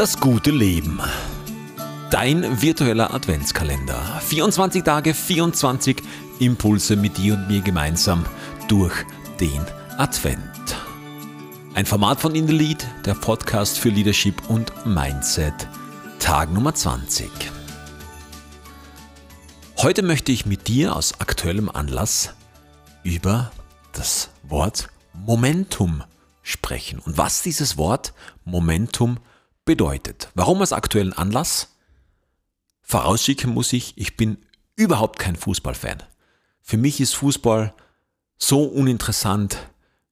Das gute Leben. Dein virtueller Adventskalender. 24 Tage, 24 Impulse mit dir und mir gemeinsam durch den Advent. Ein Format von In the Lead, der Podcast für Leadership und Mindset. Tag Nummer 20. Heute möchte ich mit dir aus aktuellem Anlass über das Wort Momentum sprechen und was dieses Wort Momentum bedeutet. Warum aus aktuellen Anlass? Vorausschicken muss ich, ich bin überhaupt kein Fußballfan. Für mich ist Fußball so uninteressant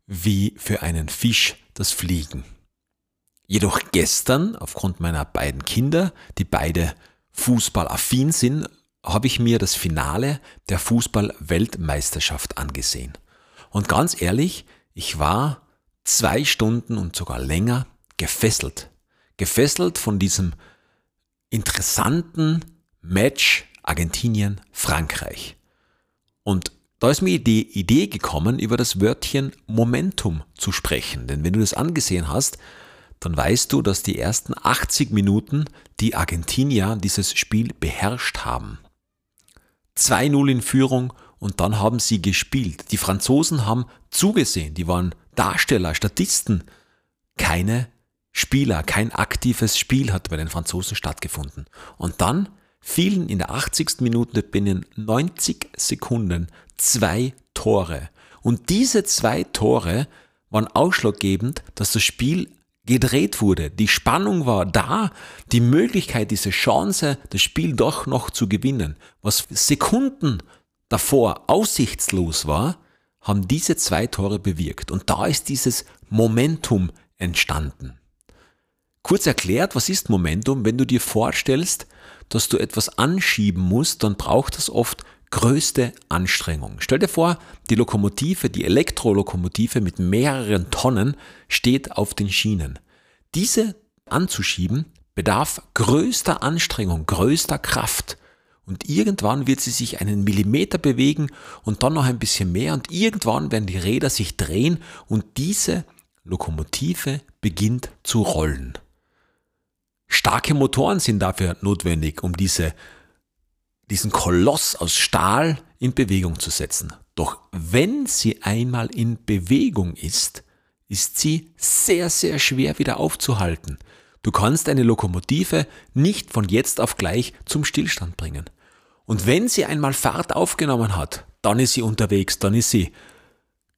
wie für einen Fisch das Fliegen. Jedoch gestern, aufgrund meiner beiden Kinder, die beide fußballaffin sind, habe ich mir das Finale der Fußball-Weltmeisterschaft angesehen. Und ganz ehrlich, ich war zwei Stunden und sogar länger gefesselt. Gefesselt von diesem interessanten Match Argentinien-Frankreich. Und da ist mir die Idee gekommen, über das Wörtchen Momentum zu sprechen. Denn wenn du das angesehen hast, dann weißt du, dass die ersten 80 Minuten die Argentinier dieses Spiel beherrscht haben. 2-0 in Führung und dann haben sie gespielt. Die Franzosen haben zugesehen, die waren Darsteller, Statisten. Keine Spieler, kein aktives Spiel hat bei den Franzosen stattgefunden. Und dann fielen in der 80. Minute binnen 90 Sekunden zwei Tore. Und diese zwei Tore waren ausschlaggebend, dass das Spiel gedreht wurde. Die Spannung war da, die Möglichkeit, diese Chance, das Spiel doch noch zu gewinnen. Was Sekunden davor aussichtslos war, haben diese zwei Tore bewirkt. Und da ist dieses Momentum entstanden. Kurz erklärt, was ist Momentum? Wenn du dir vorstellst, dass du etwas anschieben musst, dann braucht es oft größte Anstrengung. Stell dir vor, die Lokomotive, die Elektrolokomotive mit mehreren Tonnen steht auf den Schienen. Diese anzuschieben bedarf größter Anstrengung, größter Kraft. Und irgendwann wird sie sich einen Millimeter bewegen und dann noch ein bisschen mehr und irgendwann werden die Räder sich drehen und diese Lokomotive beginnt zu rollen. Starke Motoren sind dafür notwendig, um diese, diesen Koloss aus Stahl in Bewegung zu setzen. Doch wenn sie einmal in Bewegung ist, ist sie sehr, sehr schwer wieder aufzuhalten. Du kannst eine Lokomotive nicht von jetzt auf gleich zum Stillstand bringen. Und wenn sie einmal Fahrt aufgenommen hat, dann ist sie unterwegs, dann ist sie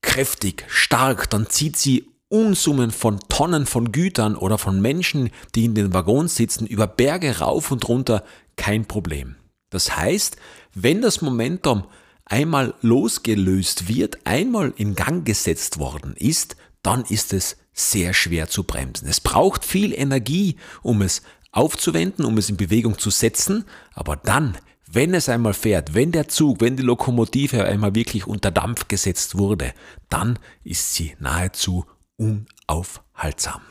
kräftig, stark, dann zieht sie Unsummen von Tonnen von Gütern oder von Menschen, die in den Waggons sitzen, über Berge rauf und runter, kein Problem. Das heißt, wenn das Momentum einmal losgelöst wird, einmal in Gang gesetzt worden ist, dann ist es sehr schwer zu bremsen. Es braucht viel Energie, um es aufzuwenden, um es in Bewegung zu setzen, aber dann wenn es einmal fährt, wenn der Zug, wenn die Lokomotive einmal wirklich unter Dampf gesetzt wurde, dann ist sie nahezu unaufhaltsam.